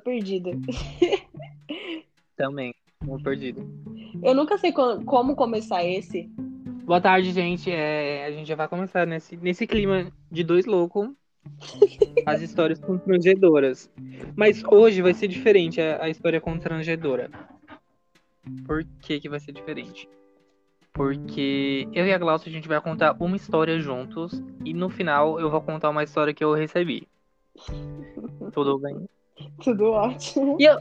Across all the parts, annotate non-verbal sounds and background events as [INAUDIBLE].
[LAUGHS] tô perdida. Também, um perdido. Eu nunca sei co- como começar esse. Boa tarde, gente. É, a gente já vai começar nesse, nesse clima de dois loucos. [LAUGHS] As histórias constrangedoras. Mas hoje vai ser diferente a, a história constrangedora. Por que, que vai ser diferente? Porque eu e a Glaucia a gente vai contar uma história juntos. E no final eu vou contar uma história que eu recebi. [LAUGHS] Tudo bem? Tudo ótimo. E eu,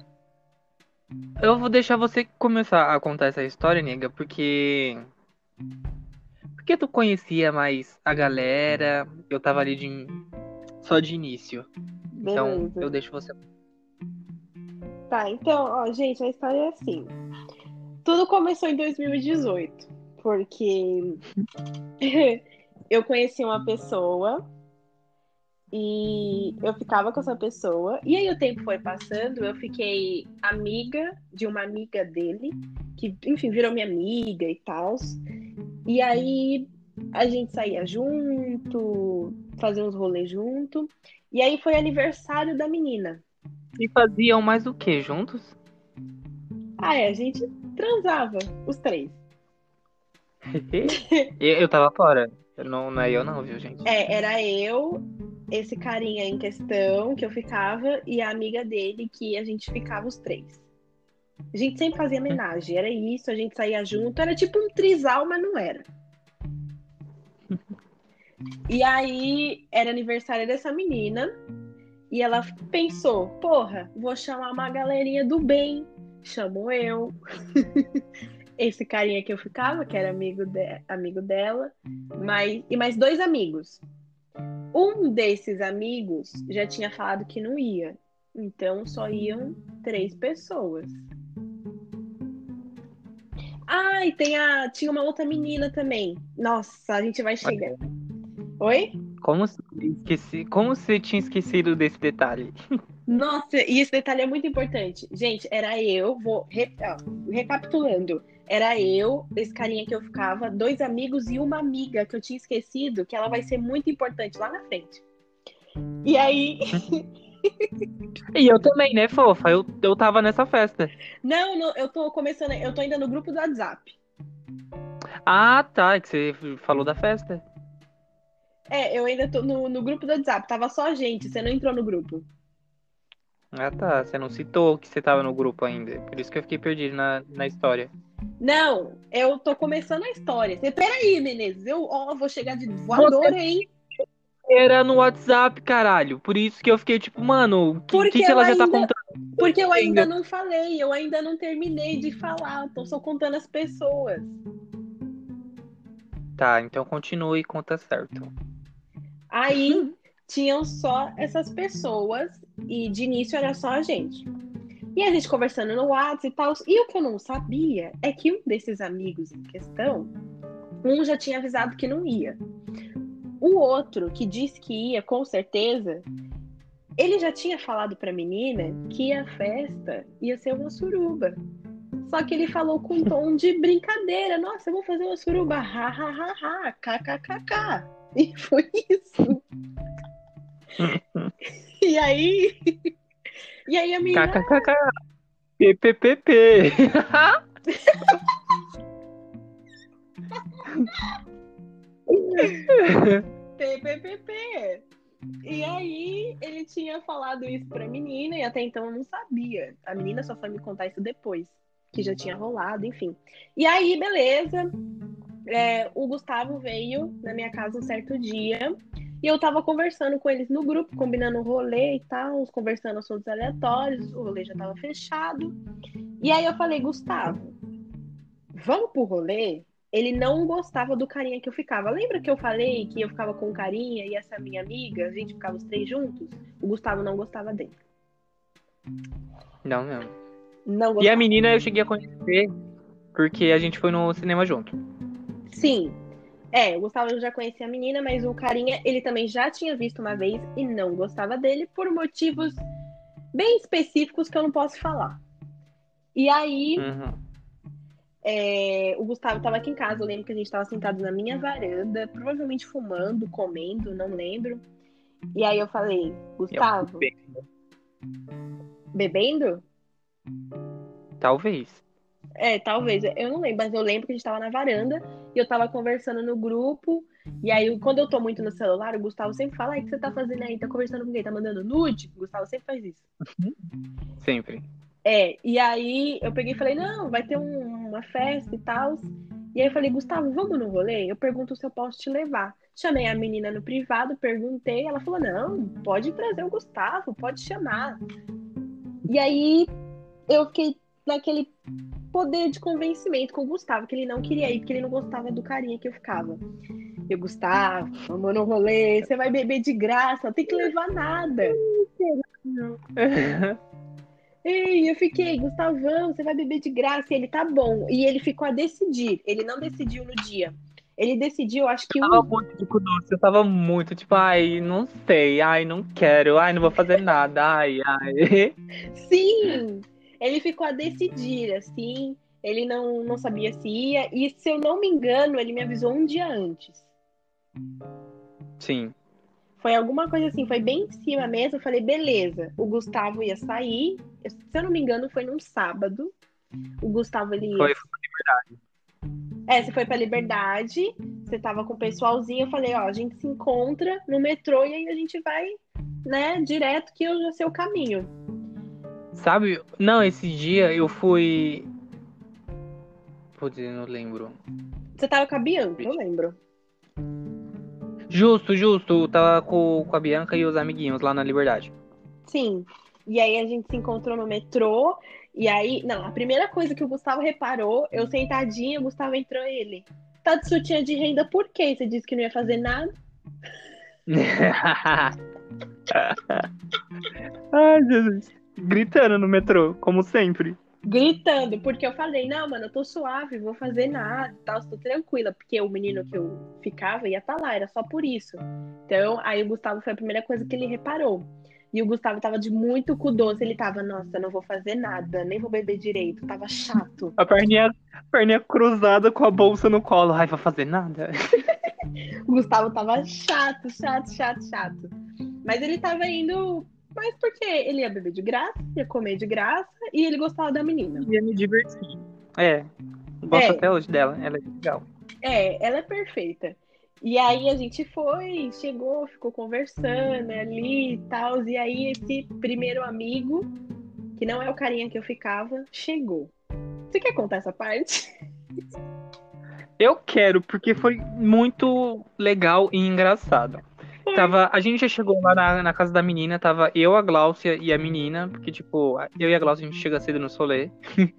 eu vou deixar você começar a contar essa história, nega, porque. Porque tu conhecia mais a galera, eu tava ali de. só de início. Então Beleza. eu deixo você. Tá, então, ó, gente, a história é assim. Tudo começou em 2018, porque [LAUGHS] eu conheci uma pessoa e eu ficava com essa pessoa. E aí o tempo foi passando, eu fiquei amiga de uma amiga dele, que, enfim, virou minha amiga e tal. E aí a gente saía junto, fazia uns rolês junto. E aí foi aniversário da menina. E faziam mais o que juntos? Ah, é, a gente transava, os três. [LAUGHS] eu, eu tava fora. Não, não é eu não, viu, gente? É, era eu, esse carinha em questão que eu ficava e a amiga dele que a gente ficava os três. A gente sempre fazia homenagem, era isso, a gente saía junto, era tipo um trisal, mas não era. E aí era aniversário dessa menina e ela pensou, porra, vou chamar uma galerinha do bem. Chamou eu. [LAUGHS] Esse carinha que eu ficava, que era amigo, de- amigo dela, mas, e mais dois amigos. Um desses amigos já tinha falado que não ia. Então só iam três pessoas. Ah, e tem a, tinha uma outra menina também. Nossa, a gente vai chegar. Oi? Como se, esqueci, como você tinha esquecido desse detalhe? Nossa, e esse detalhe é muito importante. Gente, era eu, vou re- ó, recapitulando. Era eu, esse carinha que eu ficava, dois amigos e uma amiga que eu tinha esquecido, que ela vai ser muito importante lá na frente. E aí, E eu também, né, fofa? Eu, eu tava nessa festa. não, não, eu tô começando, eu tô ainda no grupo do WhatsApp. Ah, tá. é Que você falou da festa. É, eu ainda tô no, no grupo do WhatsApp, tava só a gente, você não entrou no grupo. Ah, tá. Você não citou que você tava no grupo ainda. Por isso que eu fiquei perdido na, na história. Não, eu tô começando a história. Você, peraí, Menezes, eu ó, vou chegar de voadora, hein? Era no WhatsApp, caralho. Por isso que eu fiquei tipo, mano, o que, que, ela já tá contando? Porque eu ainda não falei, eu ainda não terminei de falar, tô só contando as pessoas. Tá, então continue e conta certo. Aí tinham só essas pessoas e de início era só a gente. E a gente conversando no WhatsApp e tal. E o que eu não sabia é que um desses amigos em questão, um já tinha avisado que não ia. O outro, que disse que ia com certeza, ele já tinha falado pra menina que a festa ia ser uma suruba. Só que ele falou com um tom de brincadeira. Nossa, eu vou fazer uma suruba. Ha, ha, ha, ha. KKKK. E foi isso. [LAUGHS] e aí. E aí a menina. KKKK. PPPP. PPPP. E aí ele tinha falado isso pra menina e até então eu não sabia. A menina só foi me contar isso depois, que já tinha rolado, enfim. E aí, beleza. É, o Gustavo veio na minha casa um certo dia e eu tava conversando com eles no grupo, combinando o rolê e tal, conversando assuntos aleatórios, o rolê já tava fechado. E aí eu falei, Gustavo, vamos pro rolê? Ele não gostava do carinha que eu ficava. Lembra que eu falei que eu ficava com o carinha e essa minha amiga, a gente ficava os três juntos? O Gustavo não gostava dele. Não, não. Não E gostava. a menina eu cheguei a conhecer porque a gente foi no cinema junto. Sim. É, o Gustavo eu já conhecia a menina, mas o carinha ele também já tinha visto uma vez e não gostava dele por motivos bem específicos que eu não posso falar. E aí, Uhum. é, o Gustavo estava aqui em casa. Eu lembro que a gente estava sentado na minha varanda, provavelmente fumando, comendo, não lembro. E aí eu falei, Gustavo, Bebendo? Talvez. É, talvez. Eu não lembro, mas eu lembro que a gente tava na varanda e eu tava conversando no grupo. E aí, quando eu tô muito no celular, o Gustavo sempre fala: Ai, o que você tá fazendo aí? Tá conversando com quem? Tá mandando nude? O Gustavo sempre faz isso. Sempre. É, e aí eu peguei e falei: Não, vai ter um- uma festa e tal. E aí eu falei: Gustavo, vamos no rolê? Eu pergunto se eu posso te levar. Chamei a menina no privado, perguntei. Ela falou: Não, pode trazer o Gustavo, pode chamar. E aí eu fiquei naquele poder de convencimento com o Gustavo, que ele não queria ir, porque ele não gostava do carinha que eu ficava. Eu, Gustavo, vamos no rolê, você vai beber de graça, não tem que levar nada. [LAUGHS] E eu fiquei, Gustavão, você vai beber de graça. E ele, tá bom. E ele ficou a decidir. Ele não decidiu no dia. Ele decidiu, acho que Eu tava um. muito de cu doce, eu tava muito, tipo, ai, não sei, ai, não quero, ai, não vou fazer nada, ai, ai. Sim! Ele ficou a decidir, assim. Ele não, não sabia se ia. E se eu não me engano, ele me avisou um dia antes. Sim. Foi alguma coisa assim, foi bem em cima mesmo. Eu falei, beleza. O Gustavo ia sair. Se eu não me engano, foi num sábado. O Gustavo ele ia Foi, É, você foi pra Liberdade, você tava com o pessoalzinho, eu falei, ó, a gente se encontra no metrô e aí a gente vai, né, direto que eu já sei o caminho. Sabe? Não, esse dia eu fui. Putz, eu não lembro. Você tava com a Bianca, eu lembro. Justo, justo. Eu tava com, com a Bianca e os amiguinhos lá na Liberdade. Sim. E aí a gente se encontrou no metrô, e aí, não, a primeira coisa que o Gustavo reparou, eu sentadinha, o Gustavo entrou ele. Tá de sutiã de renda por quê? Você disse que não ia fazer nada? [LAUGHS] [LAUGHS] Ai, Jesus. Gritando no metrô, como sempre. Gritando, porque eu falei, não, mano, eu tô suave, vou fazer nada e tal, tô tranquila, porque o menino que eu ficava ia estar lá, era só por isso. Então, aí o Gustavo foi a primeira coisa que ele reparou. E o Gustavo tava de muito cu doce, ele tava, nossa, não vou fazer nada, nem vou beber direito, tava chato. A perninha, a perninha cruzada com a bolsa no colo. Ai, vou fazer nada. [LAUGHS] O Gustavo tava chato, chato, chato, chato. Mas ele tava indo, mas porque ele ia beber de graça, ia comer de graça, e ele gostava da menina. Ia me divertir. É. Gosto É. até hoje dela. Ela é legal. É, ela é perfeita. E aí a gente foi, chegou, ficou conversando ali e tal. E aí esse primeiro amigo, que não é o carinha que eu ficava, chegou. Você quer contar essa parte? Eu quero, porque foi muito legal e engraçado. Tava, a gente já chegou lá na, na casa da menina, tava eu, a Gláucia e a menina, porque, tipo, eu e a Gláucia a gente chega cedo no solê. [LAUGHS]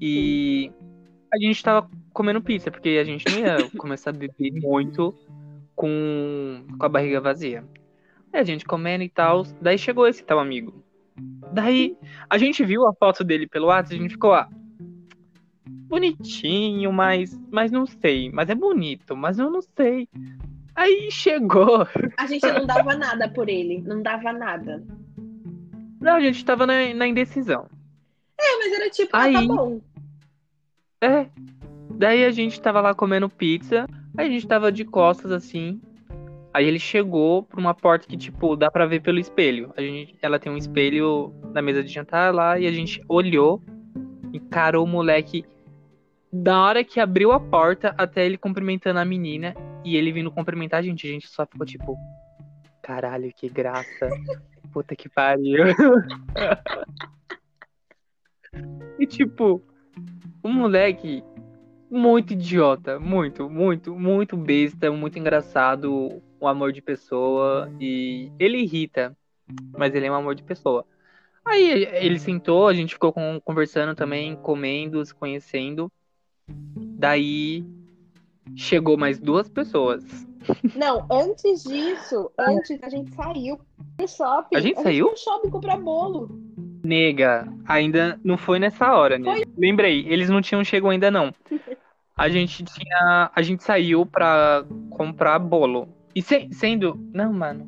e a gente tava comendo pizza, porque a gente não ia começar a beber muito com, com a barriga vazia. Aí a gente comendo e tal, daí chegou esse tal amigo. Daí a gente viu a foto dele pelo WhatsApp, a gente ficou, ah, bonitinho, mas, mas não sei. Mas é bonito, mas eu não sei. Aí chegou. A gente não dava nada por ele, não dava nada. Não, a gente tava na, na indecisão. É, mas era tipo, ah, Aí- tá bom. É. Daí a gente tava lá comendo pizza. Aí a gente tava de costas assim. Aí ele chegou pra uma porta que, tipo, dá pra ver pelo espelho. A gente, ela tem um espelho na mesa de jantar lá e a gente olhou, encarou o moleque da hora que abriu a porta até ele cumprimentando a menina e ele vindo cumprimentar a gente. A gente só ficou tipo, caralho, que graça. [LAUGHS] Puta que pariu. e tipo, um moleque muito idiota, muito, muito, muito besta, muito engraçado, um amor de pessoa e ele irrita, mas ele é um amor de pessoa. Aí ele sentou, a gente ficou conversando também, comendo, se conhecendo. Daí chegou mais duas pessoas. Não, antes disso, [LAUGHS] antes a gente saiu pro shopping. A gente saiu? foi no shopping comprar bolo. Nega, ainda não foi nessa hora, né? Lembrei, eles não tinham chego ainda não. [LAUGHS] A gente tinha, a gente saiu pra comprar bolo. E se- sendo, não, mano.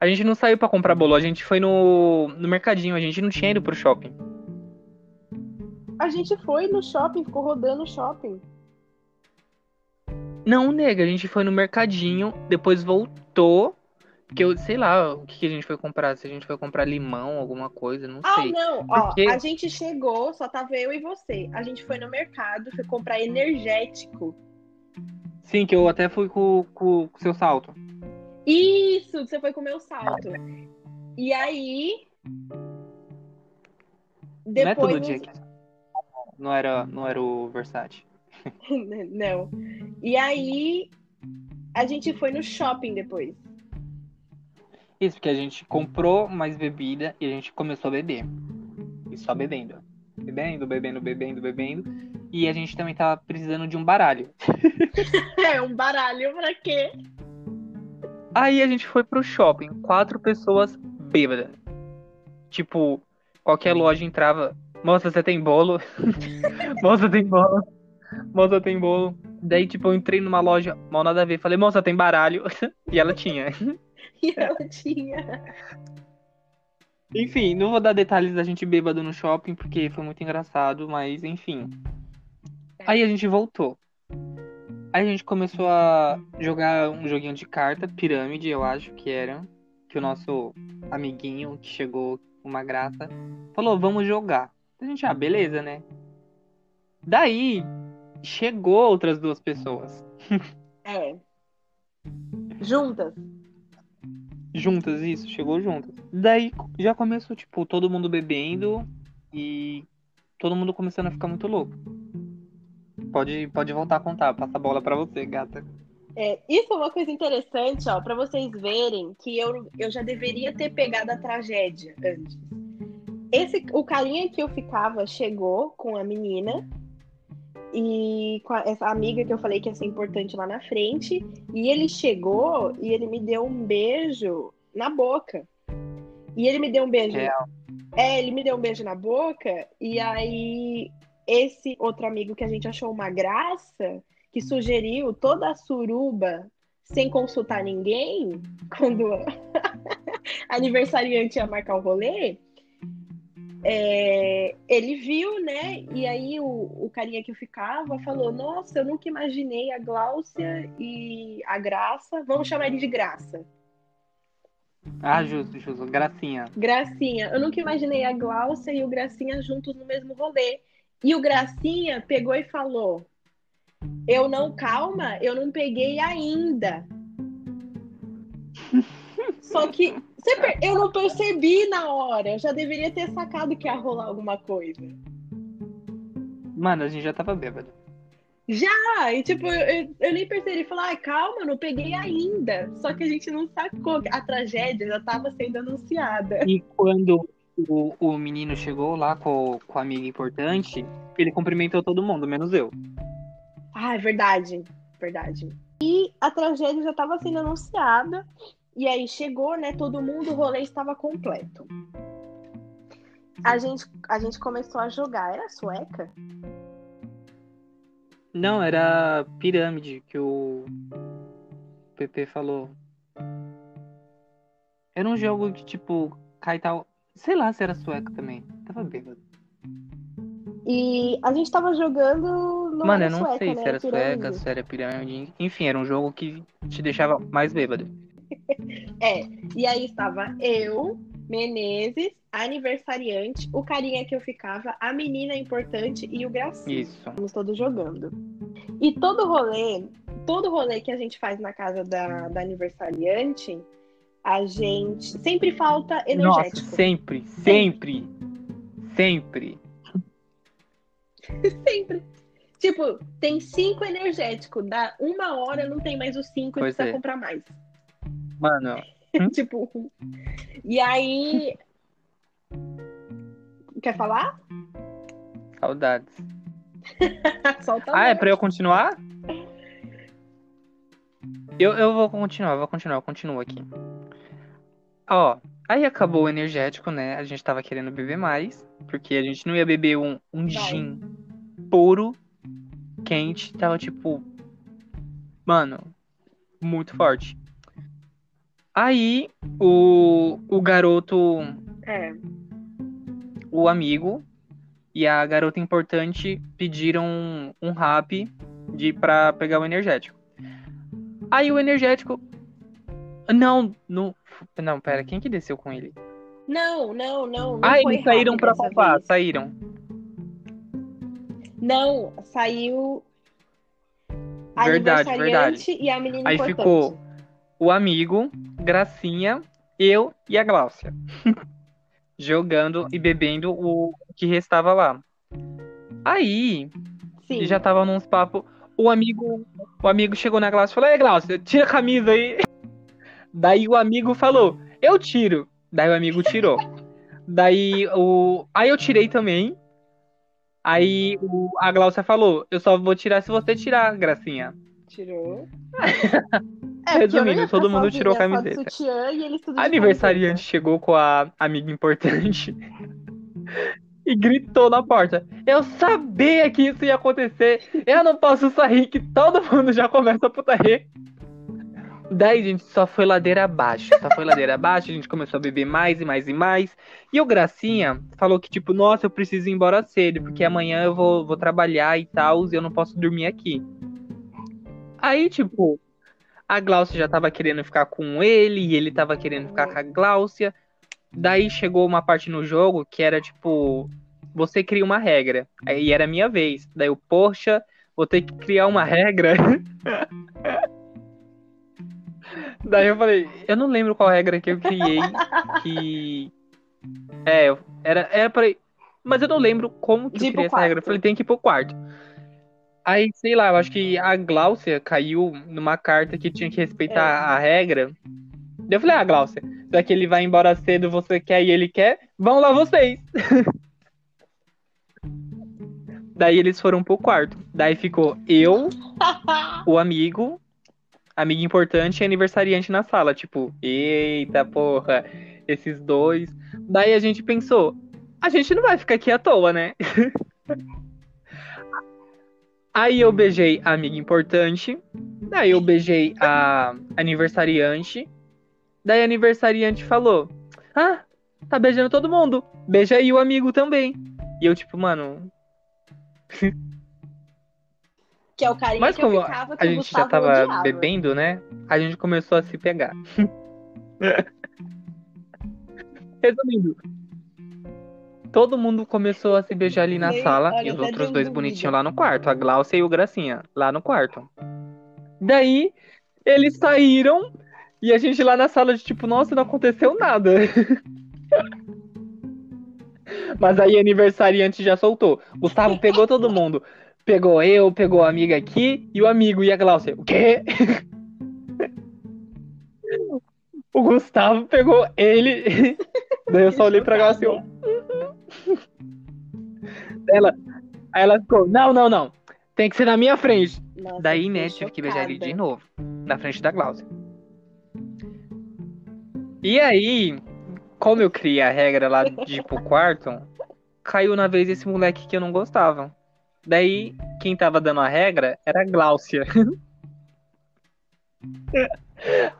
A gente não saiu pra comprar bolo, a gente foi no, no mercadinho, a gente não tinha ido pro shopping. A gente foi no shopping, ficou rodando o shopping. Não, nega, a gente foi no mercadinho, depois voltou Porque eu sei lá o que, que a gente foi comprar. Se a gente foi comprar limão, alguma coisa, não Ah, sei. não, ó, Porque- a gente chegou, só tava eu e você. A gente foi no mercado, foi comprar energético. Sim, que eu até fui com com o seu salto. Isso, você foi comer o salto. E aí. não é Depois. todo dia que. Não era, não era o Versace. [LAUGHS] Não. E aí. A gente foi no shopping depois. Isso, porque a gente comprou mais bebida e a gente começou a beber. E só bebendo. Bebendo, bebendo, bebendo, bebendo. E a gente também tava precisando de um baralho. [LAUGHS] É, um baralho pra quê? Aí a gente foi pro shopping, quatro pessoas bêbadas. Tipo, qualquer loja entrava. Moça, você tem bolo? [LAUGHS] moça, tem bolo? Moça, tem bolo? Daí, tipo, eu entrei numa loja, mal nada a ver. Falei, moça, tem baralho? [LAUGHS] e ela tinha. [LAUGHS] E ela tinha. Enfim, não vou dar detalhes da gente bêbado no shopping, porque foi muito engraçado, mas enfim. Aí a gente voltou. Aí a gente começou a jogar um joguinho de carta, pirâmide, eu acho que era. Que o nosso amiguinho que chegou, uma graça, falou, vamos jogar. A gente, ah, beleza, né? Daí chegou outras duas pessoas. É. Juntas. Juntas, isso, chegou juntas. Daí já começou, tipo, todo mundo bebendo e todo mundo começando a ficar muito louco. Pode, pode voltar a contar, passa a bola pra você, gata. É, isso é uma coisa interessante, ó, para vocês verem que eu, eu já deveria ter pegado a tragédia antes. Esse, o carinha que eu ficava chegou com a menina e com a- essa amiga que eu falei que ia ser importante lá na frente, e ele chegou e ele me deu um beijo na boca. E ele me deu um beijo. Real. É, ele me deu um beijo na boca, e aí esse outro amigo que a gente achou uma graça, que sugeriu toda a suruba sem consultar ninguém, [LAUGHS] quando a [LAUGHS] aniversariante ia marcar o rolê, é, ele viu, né? E aí o, o carinha que eu ficava falou: Nossa, eu nunca imaginei a Gláucia e a Graça. Vamos chamar ele de Graça. Ah, justo, justo. Gracinha. Gracinha. Eu nunca imaginei a Gláucia e o Gracinha juntos no mesmo rolê. E o Gracinha pegou e falou: Eu não, calma, eu não peguei ainda. [LAUGHS] Só que per- eu não percebi na hora. Eu já deveria ter sacado que ia rolar alguma coisa. Mano, a gente já tava bêbado. Já! E tipo, eu, eu nem percebi. Falar, ah, calma, não peguei ainda. Só que a gente não sacou a tragédia já estava sendo anunciada. E quando o, o menino chegou lá com, com a amiga importante, ele cumprimentou todo mundo, menos eu. Ah, é verdade. Verdade. E a tragédia já estava sendo anunciada. E aí chegou, né? Todo mundo, o rolê estava completo. A gente, a gente começou a jogar. Era sueca? Não, era pirâmide que o PP falou. Era um jogo que, tipo, cai tal. Sei lá se era sueco também. Tava bêbado. E a gente tava jogando. Não Mano, eu não sueca, sei né? se era Pirâmide. sueca, se era pirâmide. Enfim, era um jogo que te deixava mais bêbado. [LAUGHS] É, e aí estava eu, Menezes, aniversariante, o carinha que eu ficava, a menina importante e o Gracinha. Isso. Estamos todos jogando. E todo rolê, todo rolê que a gente faz na casa da, da aniversariante, a gente sempre falta Nossa, energético. sempre, sempre, sempre. [LAUGHS] sempre. Tipo, tem cinco energético, dá uma hora, não tem mais os cinco e Pois precisa é. comprar mais. Mano, [LAUGHS] tipo. E aí. Quer falar? saudades. [LAUGHS] Solta Ah, é pra eu continuar? Eu, eu vou continuar, vou continuar, eu continuo aqui. Ó, aí acabou o energético, né? A gente tava querendo beber mais, porque a gente não ia beber um, um gin puro, quente, tava tipo. Mano, muito forte. Aí o, o garoto, É. o amigo e a garota importante pediram um, rap de, pra pegar o energético. Aí o energético Não, no. Não, pera, quem que desceu com ele? Não, não, não. não ah, eles saíram papar, vez. saíram. Não, saiu. A Verdade, aniversariante e a menina Aí importante. ficou o amigo, Gracinha, eu e a Gláucia. [LAUGHS] Jogando e bebendo o que restava lá. Aí, Sim. já tava nos papos. O amigo, o amigo chegou na Gláucia e falou: Ei, Gláucia, tira a camisa aí. [LAUGHS] Daí o amigo falou: Eu tiro. Daí o amigo tirou. Daí o. Aí eu tirei também. Aí o... a Gláucia falou: Eu só vou tirar se você tirar, Gracinha. Tirou. [LAUGHS] É, Resumindo, todo ficar mundo tirou a camiseta. sutiã aniversariante chegou com a amiga importante [LAUGHS] e gritou na porta: Eu sabia que isso ia acontecer. Eu não posso sair, que todo mundo já começa a putaria. Daí, gente, só foi ladeira abaixo. Só foi ladeira [LAUGHS] abaixo, a gente começou a beber mais e mais e mais. E o Gracinha falou que, tipo, nossa, eu preciso ir embora cedo, porque amanhã eu vou, vou trabalhar e tal, e eu não posso dormir aqui. Aí, tipo, a Gláucia já tava querendo ficar com ele, e ele tava querendo ficar com a Gláucia. Daí chegou uma parte no jogo que era tipo, você cria uma regra. Aí era a minha vez. Daí eu, poxa, vou ter que criar uma regra. [LAUGHS] Daí eu falei, eu não lembro qual regra que eu criei. Que. É, era, era pra. Mas eu não lembro como que eu criei essa regra. Eu falei, tem que ir pro quarto. Aí, sei lá, eu acho que a Gláucia caiu numa carta que tinha que respeitar É. a regra. Daí eu falei, ah, Gláucia, já que ele vai embora cedo, você quer e ele quer, vão lá vocês. [LAUGHS] Daí eles foram pro quarto. Daí ficou eu, [LAUGHS] o amigo, amigo importante e aniversariante na sala. Tipo, eita porra, esses dois. Daí a gente pensou, a gente não vai ficar aqui à toa, né? [LAUGHS] Aí eu beijei a amiga importante. Daí eu beijei a aniversariante. Daí a aniversariante falou: Ah, tá beijando todo mundo. Beija aí o amigo também. E eu, tipo, mano, Que é o carinha mas que eu como ficava que a o gente Gustavo já tava odiava. bebendo, né? A gente começou a se pegar. [LAUGHS] Resumindo, todo mundo começou a se beijar ali na Nem- sala olha, e os até outros dois bonitinhos lá no quarto, a Glaucia e o Gracinha, lá no quarto. Daí, eles saíram e a gente lá na sala de tipo, nossa, não aconteceu nada. [LAUGHS] Mas aí aniversariante já soltou. Gustavo pegou todo mundo. Pegou eu, pegou a amiga aqui e o amigo e a Glaucia. O quê? [LAUGHS] O Gustavo pegou ele. [LAUGHS] Daí eu só olhei pra Glaucia Ela, aí ela ficou, não, não, não. Tem que ser na minha frente. Nossa, Daí, né, tive que beijar ele de novo. Na frente da Glaucia. E aí, como eu criei a regra lá de ir pro quarto, caiu na vez esse moleque que eu não gostava. Daí, quem tava dando a regra era a Gláucia. [LAUGHS]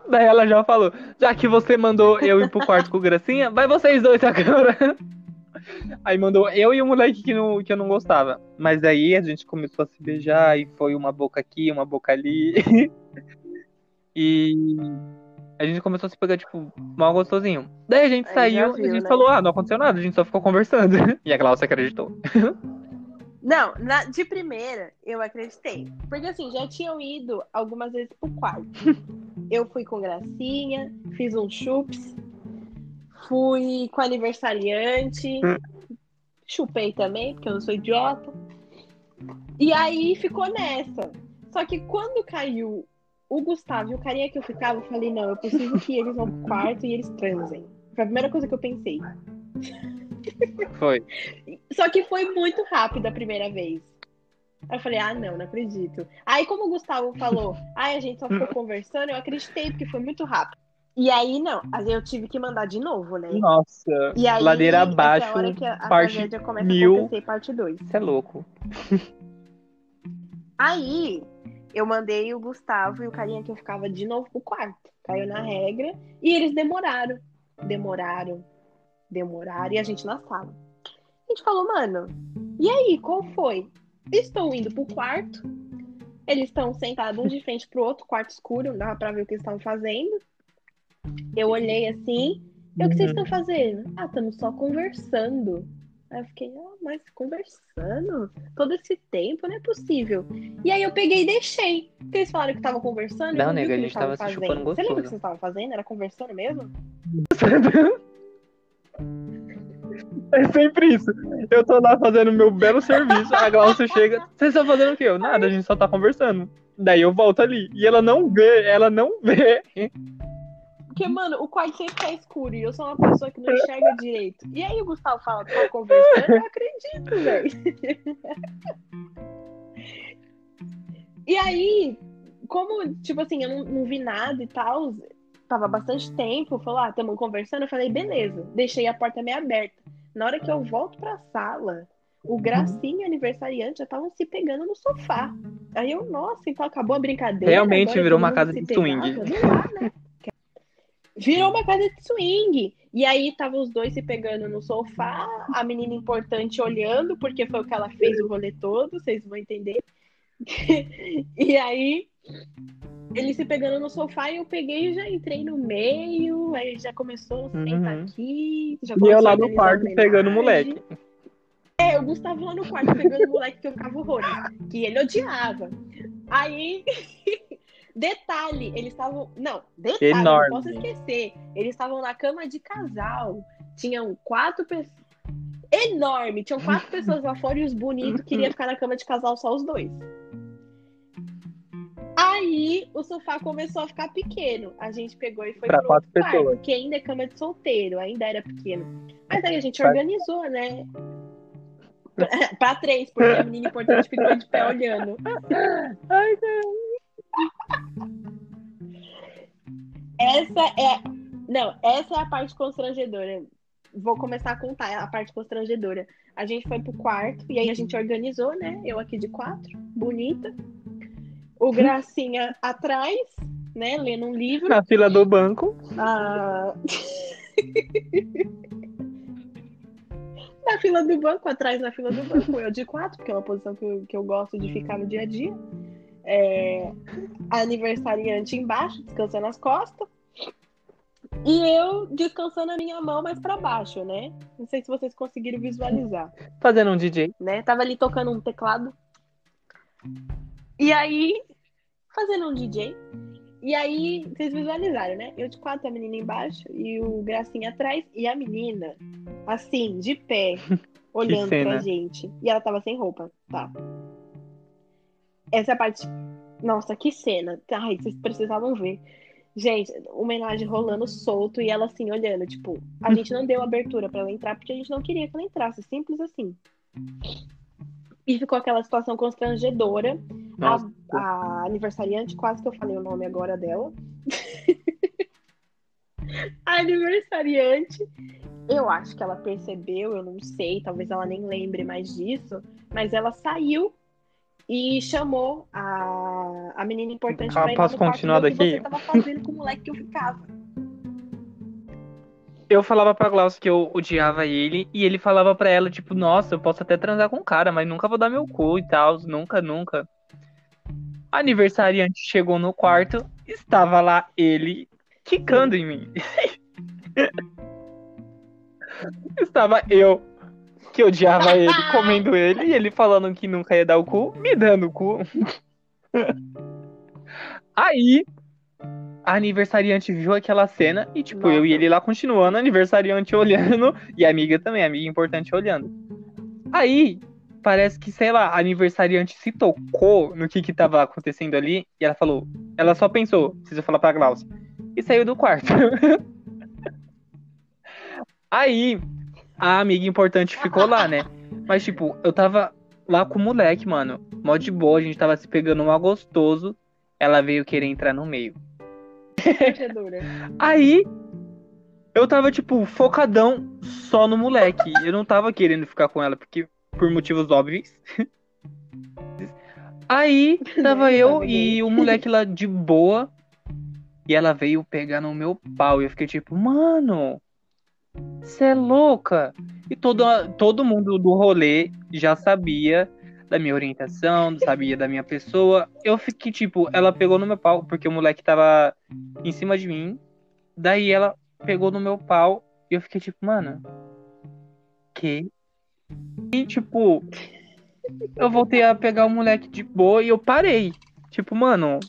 Daí ela já falou, já que você mandou eu ir pro quarto com o Gracinha, vai vocês dois agora. [LAUGHS] Aí mandou eu e o moleque que, não, que eu não gostava. Mas aí a gente começou a se beijar e foi uma boca aqui, uma boca ali. [LAUGHS] e a gente começou a se pegar, tipo, mal gostosinho. Daí a gente Aí saiu já e a viu, gente né? falou, ah, não aconteceu nada, a gente só ficou conversando. [LAUGHS] E a Glaucia acreditou. Não, na- de primeira, eu acreditei. Porque assim, já tinham ido algumas vezes pro quarto. Eu fui com gracinha, fiz um chups, fui com aniversariante, chupei também, porque eu não sou idiota. E aí ficou nessa. Só que quando caiu o Gustavo e o carinha que eu ficava, eu falei, não, eu preciso que eles vão pro quarto e eles transem. Foi a primeira coisa que eu pensei. [LAUGHS] Foi. Só que foi muito rápido a primeira vez. Aí eu falei, ah, não, não acredito. Aí, como o Gustavo falou, ai, a gente só ficou conversando, eu acreditei, porque foi muito rápido. E aí, não, aí eu tive que mandar de novo, né? Nossa, E aí, ladeira essa é abaixo, hora que a, a parte começa mil. a acontecer, parte 2. isso é louco. [LAUGHS] Aí, eu mandei o Gustavo e o carinha que eu ficava de novo pro quarto. Caiu na regra. E eles demoraram. Demoraram. Demoraram. E a gente na sala. A gente falou, mano, e aí, qual foi? Estou indo pro quarto. Eles estão sentados um de frente pro outro, quarto escuro, não dava pra ver o que eles estavam fazendo. Eu olhei assim, e o que vocês estão fazendo? Ah, estamos só conversando. Aí eu fiquei, ah, mas conversando? Todo esse tempo, não é possível. E aí eu peguei e deixei. Porque eles falaram que estavam conversando. Não, eu vi nega, o a que gente eles tava estavam se chupando fazendo. Você lembra o que vocês estavam fazendo? Era conversando mesmo? É sempre isso. Eu tô lá fazendo meu belo serviço, a Glaucia [LAUGHS] chega. Vocês estão fazendo o quê? Eu, nada, a gente só tá conversando. Daí eu volto ali. E ela não vê, ela não vê. Porque, mano, o quarto sempre tá escuro e eu sou uma pessoa que não enxerga direito. E aí o Gustavo fala tá conversando, eu acredito, velho. E aí, como, tipo assim, eu não, não vi nada e tal, tava bastante tempo, falou, ah, tamo conversando, eu falei, beleza, deixei a porta meio aberta. Na hora que eu volto pra sala, o Gracinha e o aniversariante já estavam se pegando no sofá. Aí eu, nossa, então acabou a brincadeira. Realmente virou uma casa de pegava? swing. Dá, né? Virou uma casa de swing. E aí tava os dois se pegando no sofá, a menina importante olhando, porque foi o que ela fez o rolê todo, vocês vão entender. [LAUGHS] e aí eles se pegando no sofá e eu peguei e já entrei no meio, aí já começou, senta Uhum. aqui, já E eu lá no quarto pegando o moleque. É, o Gustavo lá no quarto pegando o moleque que eu ficava horrores, que ele odiava. Aí, [LAUGHS] detalhe, eles estavam. Não, detalhe, Enorme. não posso esquecer. Eles estavam na cama de casal. Tinham quatro pessoas. Enorme! Tinham quatro pessoas lá fora e os bonitos queriam ficar na cama de casal só os dois. Aí o sofá começou a ficar pequeno. A gente pegou e foi Pra pro quatro outro quarto, pessoas. porque ainda é cama de solteiro, ainda era pequeno. Mas aí a gente organizou, né? Pra, [LAUGHS] pra três, porque a menina importante ficou de pé olhando. [LAUGHS] Ai, Essa é. Não, essa é a parte constrangedora. Vou começar a contar a parte constrangedora. A gente foi pro quarto e aí a gente organizou, né? Eu aqui de quatro, bonita. O Gracinha atrás, né? Lendo um livro. Na fila do banco. Ah... na fila do banco, atrás na fila do banco, eu de quatro, porque é uma posição que eu, que eu gosto de ficar no dia a dia. É, aniversariante embaixo, descansando as costas. E eu descansando a minha mão mais pra baixo, né? Não sei se vocês conseguiram visualizar Fazendo um DJ. né? Tava ali tocando um teclado. E aí, fazendo um DJ. E aí, vocês visualizaram, né? Eu de quatro, a menina embaixo e o Gracinha atrás. E a menina, assim, de pé, [LAUGHS] olhando pra gente. E ela tava sem roupa, tá? Essa parte. Nossa, que cena. Ai, vocês precisavam ver. Gente, homenagem rolando solto e ela assim, olhando. Tipo, a gente não deu abertura pra ela entrar porque a gente não queria que ela entrasse. Simples assim. E ficou aquela situação constrangedora. Nossa. A, a aniversariante, quase que eu falei o nome agora dela. [LAUGHS] a aniversariante, eu acho que ela percebeu, eu não sei, talvez ela nem lembre mais disso, mas ela saiu e chamou a, a menina importante pra ir posso continuar o que daqui? você tava fazendo com o moleque que eu ficava. Eu falava pra Glaucio que eu odiava ele, e ele falava pra ela, tipo, nossa, eu posso até transar com o cara, mas nunca vou dar meu cu e tal, nunca, nunca. Aniversariante chegou no quarto, estava lá ele quicando em mim. [LAUGHS] estava eu, que odiava [LAUGHS] ele, comendo ele, e ele falando que nunca ia dar o cu, me dando o cu. [LAUGHS] Aí, a aniversariante viu aquela cena e, tipo, eu e Nossa. ele lá continuando, a aniversariante olhando e a amiga também, a amiga importante olhando. Aí, parece que, sei lá, a aniversariante se tocou no que que tava acontecendo ali e ela falou, ela só pensou, preciso falar pra Glaucia, e saiu do quarto. [LAUGHS] Aí, a amiga importante ficou lá, né? Mas, tipo, eu tava lá com o moleque, mano, mó de boa, a gente tava se pegando mal gostoso, ela veio querer entrar no meio. Aí eu tava, tipo, focadão só no moleque. Eu não tava querendo ficar com ela, porque por motivos óbvios. Aí tava eu e o moleque lá de boa. E ela veio pegar no meu pau. E eu fiquei tipo, mano, você é louca. E todo, todo mundo do rolê já sabia da minha orientação, sabia da minha pessoa. Eu fiquei tipo, ela pegou no meu pau, porque o moleque tava em cima de mim. Daí ela pegou no meu pau e eu fiquei tipo, mano, que? E tipo, eu voltei a pegar o moleque de boa e eu parei. Tipo, mano.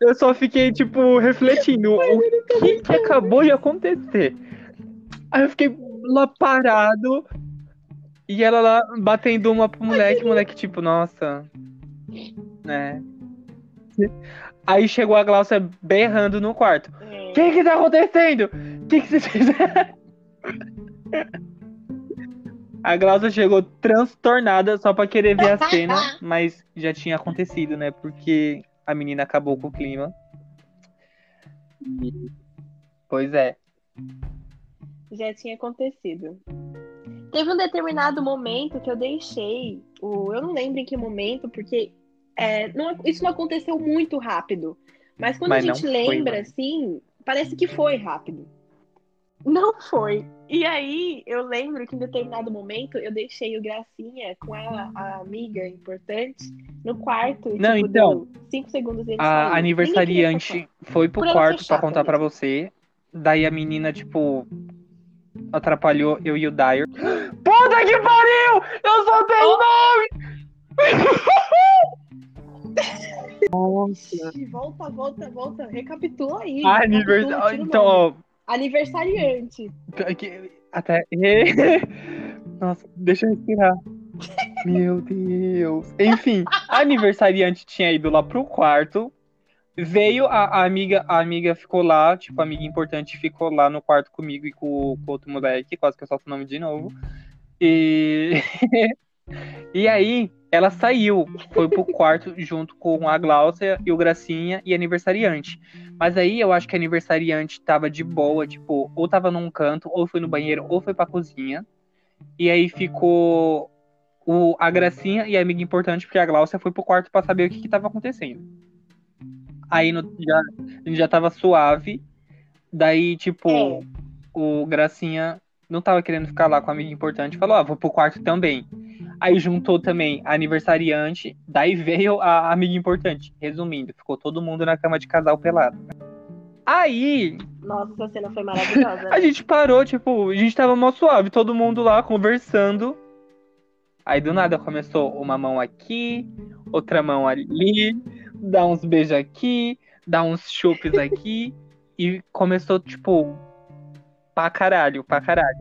Eu só fiquei, tipo, refletindo o que, que acabou de acontecer. Aí eu fiquei lá parado e ela lá batendo uma pro moleque, o moleque, tipo, nossa. Né? Aí chegou a Glaucia berrando no quarto. O que que tá acontecendo? O que que vocês fizeram? A Glaucia chegou transtornada só pra querer ver a cena, [LAUGHS] mas já tinha acontecido, né? Porque a menina acabou com o clima. E... Pois é. Já tinha acontecido. Teve um determinado momento que eu deixei, o, eu não lembro em que momento, porque é, não, isso não aconteceu muito rápido. Mas quando Mas a gente lembra, foi, assim, parece que foi rápido. Não foi. E aí, eu lembro que em determinado momento eu deixei o Gracinha com a, a amiga importante no quarto. Não, tipo, então, cinco segundos ele saiu. A queria aniversariante foi pro Por ela quarto chata contar pra mesmo. você. Daí a menina, tipo, atrapalhou eu e o Dyer. [GASPS] Puta que pariu! Eu soltei o nome! Nossa. Volta, volta, volta. Recapitula aí. Anivers... Recapitula, tira o Então, ó, Aniversariante. até. [LAUGHS] Nossa, deixa eu respirar. Meu Deus. Enfim, aniversariante tinha ido lá pro quarto. Veio a, a amiga, a amiga ficou lá, tipo, amiga importante ficou lá no quarto comigo e com, com outro moleque, quase que eu solto o nome de novo. E. [LAUGHS] e aí, ela saiu, foi pro quarto junto com a Gláucia e o Gracinha e a aniversariante. Mas aí eu acho que a aniversariante tava de boa, tipo, ou tava num canto, ou foi no banheiro, ou foi pra cozinha. E aí ficou o, a Gracinha e a amiga importante, porque a Gláucia foi pro quarto pra saber o que, que tava acontecendo. Aí no, já, já tava suave. Daí, tipo, É. o Gracinha não tava querendo ficar lá com a amiga importante, falou, ah, vou pro quarto também. Aí juntou também a aniversariante, daí veio a amiga importante. Resumindo, ficou todo mundo na cama de casal pelado. Aí, Nossa, essa cena foi maravilhosa. a gente parou, tipo, a gente tava mó suave, todo mundo lá conversando. Aí do nada começou uma mão aqui, outra mão ali, dá uns beijos aqui, dá uns chupes aqui. [LAUGHS] e começou, tipo, pra caralho, pra caralho.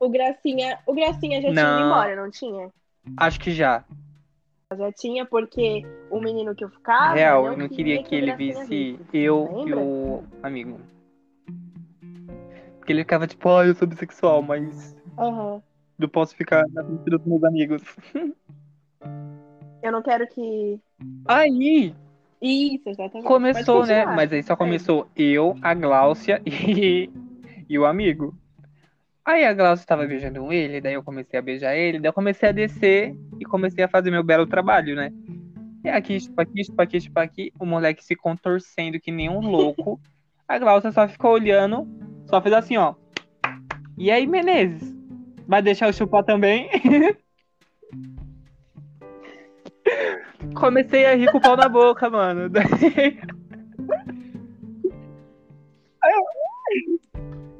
O Gracinha, o Gracinha já tinha Não. ido embora, não tinha? Acho que já. Já tinha, porque o menino que eu ficava. Real, não eu não queria que o ele visse eu e o amigo. Porque ele ficava tipo, ah, eu sou bissexual, mas Aham. não posso ficar na frente dos meus amigos. Eu não quero que. Aí, Isso, exatamente. Começou, né? Mas aí só começou eu, a Gláucia [LAUGHS] e, e o amigo. Aí a Gláucia tava beijando ele, daí eu comecei a beijar ele, daí eu comecei a descer e comecei a fazer meu belo trabalho, né? E aqui, tipo aqui, tipo aqui, tipo aqui, o moleque se contorcendo que nem um louco. [LAUGHS] A Gláucia só ficou olhando, só fez assim, ó. E aí, Menezes? Vai deixar eu chupar também? [LAUGHS] Comecei a rir com o pau na boca, mano. [LAUGHS] Daí-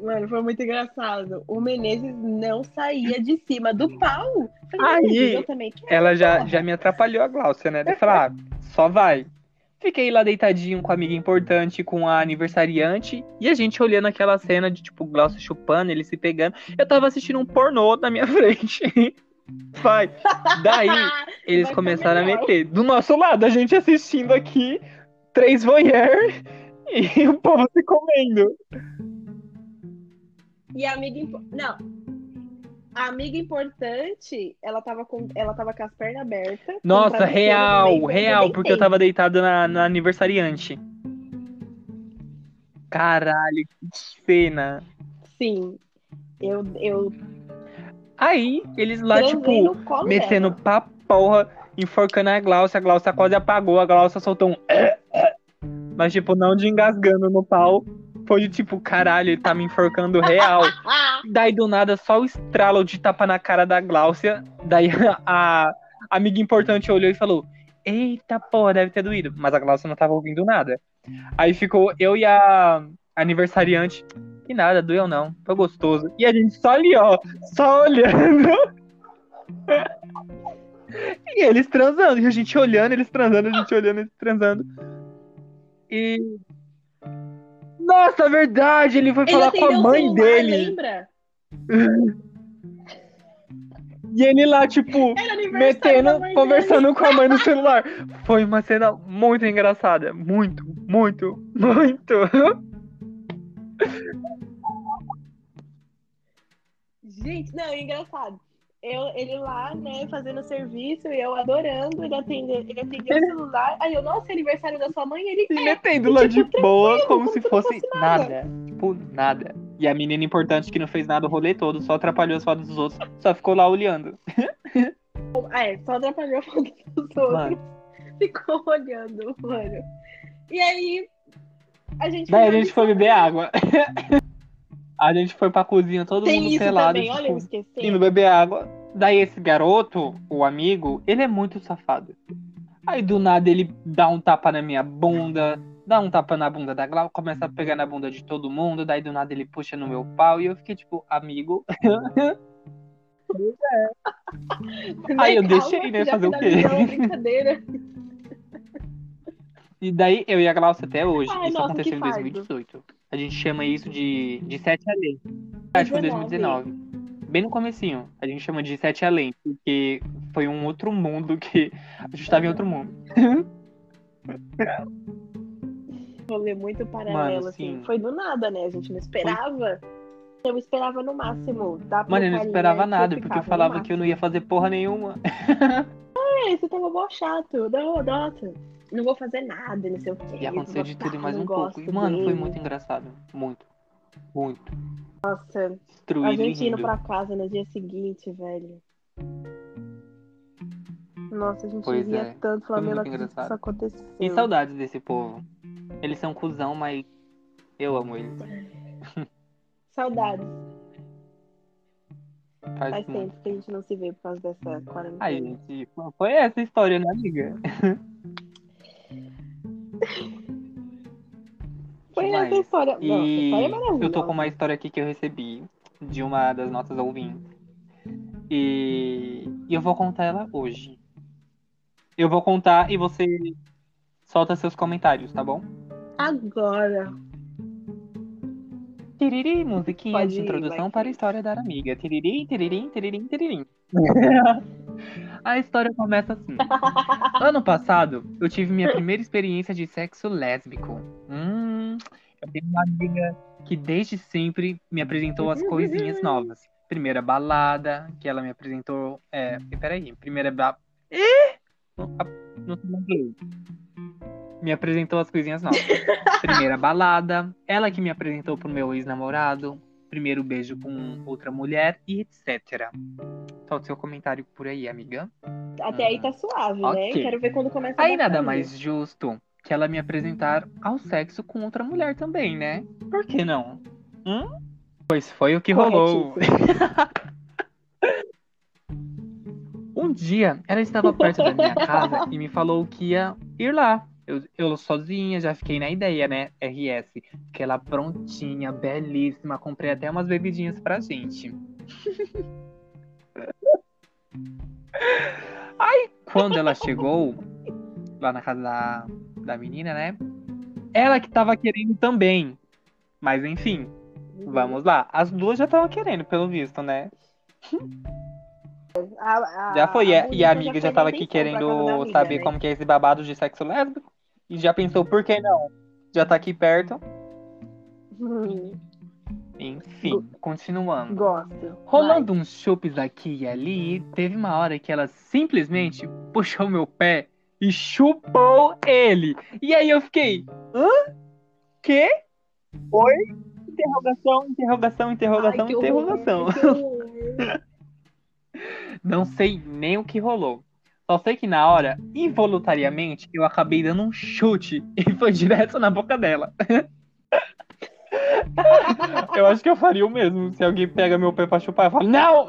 Mano, foi muito engraçado. O Menezes não saía de cima do pau. Aí, "Menezes, eu também ela já, já me atrapalhou a Gláucia, né? Daí eu falei, ah, só vai. Fiquei lá deitadinho com a amiga importante, com a aniversariante, e a gente olhando aquela cena de, tipo, Glaucia chupando, ele se pegando. Eu tava assistindo um pornô na minha [LAUGHS] frente. Vai. Daí, [LAUGHS] eles Vai começaram a meter. Do nosso lado, a gente assistindo aqui, três voyeur, [LAUGHS] e o povo se comendo. E a amiga. impo- Não. A amiga importante, ela tava com, ela tava com as pernas abertas. Nossa, real, real, eu porque eu tava deitado na, na aniversariante. Caralho, que cena. Sim. Eu, eu Aí, eles lá, transei tipo, metendo dela. pra porra, enforcando a Glaucia, a Glaucia quase apagou, a Glaucia soltou um. [CLEARS THROAT] Mas, tipo, não de engasgando no pau. Foi de tipo, caralho, ele tá me enforcando real. [LAUGHS] Daí do nada, só o estralo de tapa na cara da Gláucia. Daí [LAUGHS] a, a amiga importante olhou e falou: eita, pô, deve ter doído. Mas a Glaucia não tava ouvindo nada. Aí ficou eu e a aniversariante. E nada, doeu não. Foi gostoso. E a gente só ali, ó, só olhando. [LAUGHS] E eles transando, e a gente olhando, eles transando, a gente olhando, eles transando. E. Nossa, é verdade! Ele foi Ele falar com a mãe dele. Lembra? E ele lá, tipo, metendo, conversando com a mãe no celular. Foi uma cena muito engraçada. Muito, muito, muito. Gente, não, é engraçado. Eu, ele lá, né, fazendo serviço e eu adorando, ele atendeu, ele atendeu o celular. Aí eu, nossa, aniversário da sua mãe, ele. E É, metendo lá de tipo, boa, tranquilo, como como se se fosse fosse nada. nada. Tipo, nada. E a menina importante que não fez nada o rolê todo, só atrapalhou as fotos dos outros, só ficou lá olhando. [LAUGHS] ah, é, só atrapalhou a foto dos outros. Mano. [LAUGHS] Ficou olhando, mano. E aí, a gente. Daí a gente foi beber água. [LAUGHS] A gente foi pra cozinha, todo Tem mundo isso pelado, também, olha, eu tipo, esqueci. indo beber água. Daí esse garoto, o amigo, ele é muito safado. Aí do nada ele dá um tapa na minha bunda, dá um tapa na bunda da Glau, começa a pegar na bunda de todo mundo, daí do nada ele puxa no meu pau e eu fiquei tipo, amigo. [LAUGHS] Aí eu deixei, né, fazer o quê? a brincadeira. [LAUGHS] E daí eu e a Glaucia até hoje, Ai, isso nossa, aconteceu em fardo. 2018. A gente chama isso de, de sete além. Acho que foi 2019. Bem no comecinho. A gente chama de sete além, porque foi um outro mundo que. A gente tava em outro mundo. [LAUGHS] rolê muito paralelo, Mano, assim. sim. Foi do nada, né? A gente não esperava. Eu esperava no máximo. Pro Mano, eu não esperava que nada, porque ficava eu falava que eu não ia fazer porra nenhuma. [LAUGHS] É, você tava mó chato. Não, nossa, não vou fazer nada, não sei o quê. E aconteceu de vou tudo mais um pouco. E, mano, foi dele. muito engraçado. Muito. Muito. Nossa, a Destruído e gente indo pra casa no dia seguinte, velho. Nossa, a gente Pois ria é, tanto, acredito que isso aconteceu. E saudades desse povo. Eles são cuzão, mas eu amo eles. [LAUGHS] Saudades. Faz, Faz tempo que a gente não se vê por causa dessa quarentena. Ai, gente, foi essa a história, né, amiga? [LAUGHS] História. Nossa, E história é maravilhosa. eu tô com uma história aqui que eu recebi de uma das nossas ouvintes. E, e eu vou contar ela hoje. Eu vou contar e você solta seus comentários, tá bom? Agora. Tiriri, musiquinha Pode de ir, introdução para a história da amiga. Tiriri, tiririm, tiririm, tiririm. [LAUGHS] a história começa assim. Ano passado, eu tive minha primeira experiência de sexo lésbico. Hum, eu tenho uma amiga que desde sempre me apresentou as coisinhas novas. Primeira balada, que ela me apresentou. É, peraí, primeira. Ba... Ih! Não, a- não inglês. Me apresentou as coisinhas novas. [LAUGHS] Primeira balada, ela que me apresentou pro meu ex-namorado. Primeiro beijo com outra mulher e etc. Solta seu comentário por aí, amiga. Até aí tá suave, né? Ok. Quero ver quando começa a Aí nada mais justo que ela me apresentar ao sexo com outra mulher também, né? Por que não? Hum? Pois foi o que rolou. [LAUGHS] Um dia, ela estava perto da minha casa e me falou que ia ir lá. Eu, eu sozinha, já fiquei na ideia, né? RS. Que ela prontinha, belíssima. Comprei até umas bebidinhas pra gente. [LAUGHS] Aí, quando ela chegou lá na casa da, da menina, né? Ela que tava querendo também. Mas enfim, vamos lá. As duas já estavam querendo, pelo visto, né? A- a- Já foi. E a, e a amiga já foi tava aqui querendo amiga, saber né? como que é esse babado de sexo lésbico. E já pensou, por que não? Já tá aqui perto. Hum, [LAUGHS] Enfim, continuando. Gosto. Rolando uns chupes aqui e ali, teve uma hora que ela simplesmente puxou meu pé e chupou ele. E aí eu fiquei, hã? Quê? Oi? Interrogação, interrogação, interrogação, Ai, que interrogação. que horror. [LAUGHS] Não sei nem o que rolou. Só sei que na hora, involuntariamente, eu acabei dando um chute e foi [LAUGHS] direto na boca dela. [LAUGHS] eu acho que eu faria o mesmo. Se alguém pega meu pé pra chupar, eu falo, não!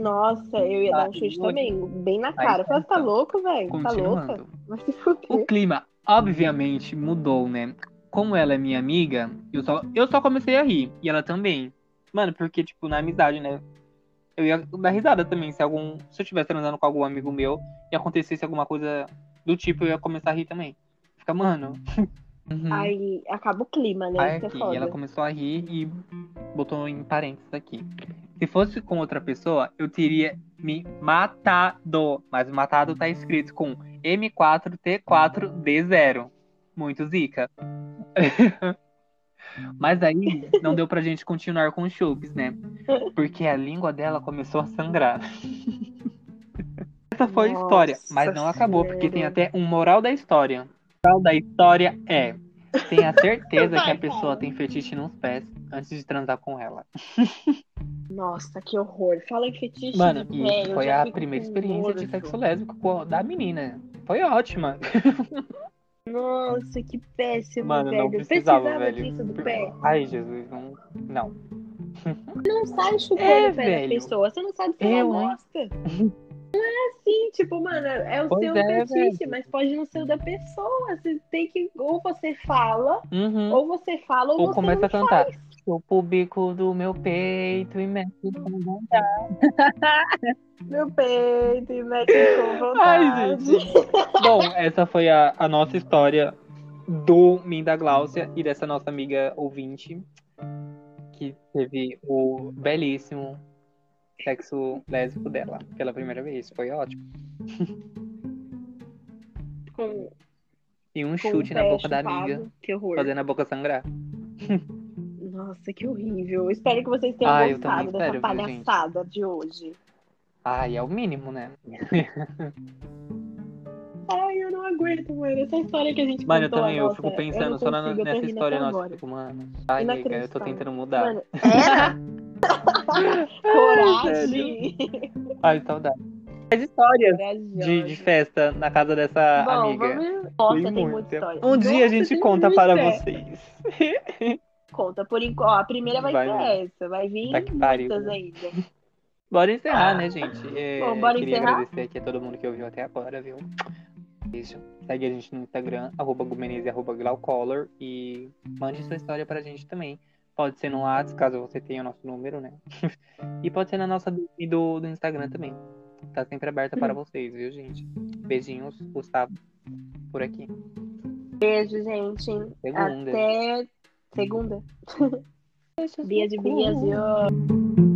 Nossa, eu ia dar um chute também, bem na cara. Falei, tá louco, velho? Tá louca? Vai se O fuder. clima, obviamente, mudou, né? Como ela é minha amiga, eu só, eu só comecei a rir. E ela também. Mano, porque, tipo, na amizade, né? Eu ia dar risada também. Se algum. Se eu estivesse transando com algum amigo meu e acontecesse alguma coisa do tipo, eu ia começar a rir também. Fica, mano. [LAUGHS] Uhum. Aí acaba o clima, né? É aqui, foda. e ela começou a rir e botou em parênteses aqui. Se fosse com outra pessoa, eu teria me matado. Mas o matado tá escrito com M4T4D0. Muito zica. [LAUGHS] Mas aí não deu pra gente continuar com os chupes, né? Porque a língua dela começou a sangrar. [LAUGHS] Essa foi a história, mas não Nossa acabou, porque tem até um moral da história. O moral da história é: tenha [LAUGHS] certeza que a pessoa tem fetiche nos pés antes de transar com ela. Nossa, que horror. Fala em fetiche Mano, de e pé, foi a primeira experiência de sexo lésbico da menina. Foi ótima. [LAUGHS] [LAUGHS] Nossa, que péssimo, Mano, velho. não precisava, Precisava velho. disso do pé. Ai, Jesus, não. Não. Não sai chupando É, o pé velho. da pessoa. Você não sabe se Eu, ela gosta. Não é assim, tipo, mano, é o Pois seu é, fetiche, mas pode não ser o da pessoa. Você tem que. Ou você fala, Uhum. ou você fala, ou, Ou você começa não a cantar. Chupa o bico do meu peito e mexe com vontade. [LAUGHS] Meu peito e mete com vontade. Ai, gente. Bom, essa foi a, a nossa história do Min da Gláucia e dessa nossa amiga ouvinte que teve o belíssimo sexo lésbico dela pela primeira vez. Foi ótimo. Com, E um com chute na boca da chupado. amiga, Que horror. fazendo a boca sangrar. Nossa, que horrível. Espero que vocês tenham Ah, eu gostado dessa espero, gente? palhaçada de hoje. Ai, é o mínimo, né? [LAUGHS] Ai, eu não aguento, mano. Essa história que a gente Mano, eu também, eu nossa, fico pensando não só na- eu nessa história nossa. agora. Tipo, mano, ai, nega, eu tô tentando mudar. Mano, [LAUGHS] era [LAUGHS] coragem. Ai, saudade. As histórias de, de festa na casa dessa Bom, amiga. vamos... Nossa, Foi tem muita. história. Um dia a Nossa, gente tem conta para vocês. [LAUGHS] Conta por enquanto. A primeira vai, Vai ser mesmo. essa. Vai vir Tá pariu. muitas ainda. [LAUGHS] Bora encerrar, né, gente? É, Bom, bora queria encerrar? agradecer aqui a todo mundo que ouviu até agora, viu? Beijo. Segue a gente no Instagram, arroba Gumenez e arroba Glaucolor. E mande sua história pra gente também. Pode ser no WhatsApp, caso você tenha o nosso número, né? [LAUGHS] e pode ser na nossa do, do Instagram também. Tá sempre aberta para vocês, viu, gente? Beijinhos, Gustavo, por aqui. Beijo, gente. Segunda. Até segunda. [LAUGHS] Beijo de Bias?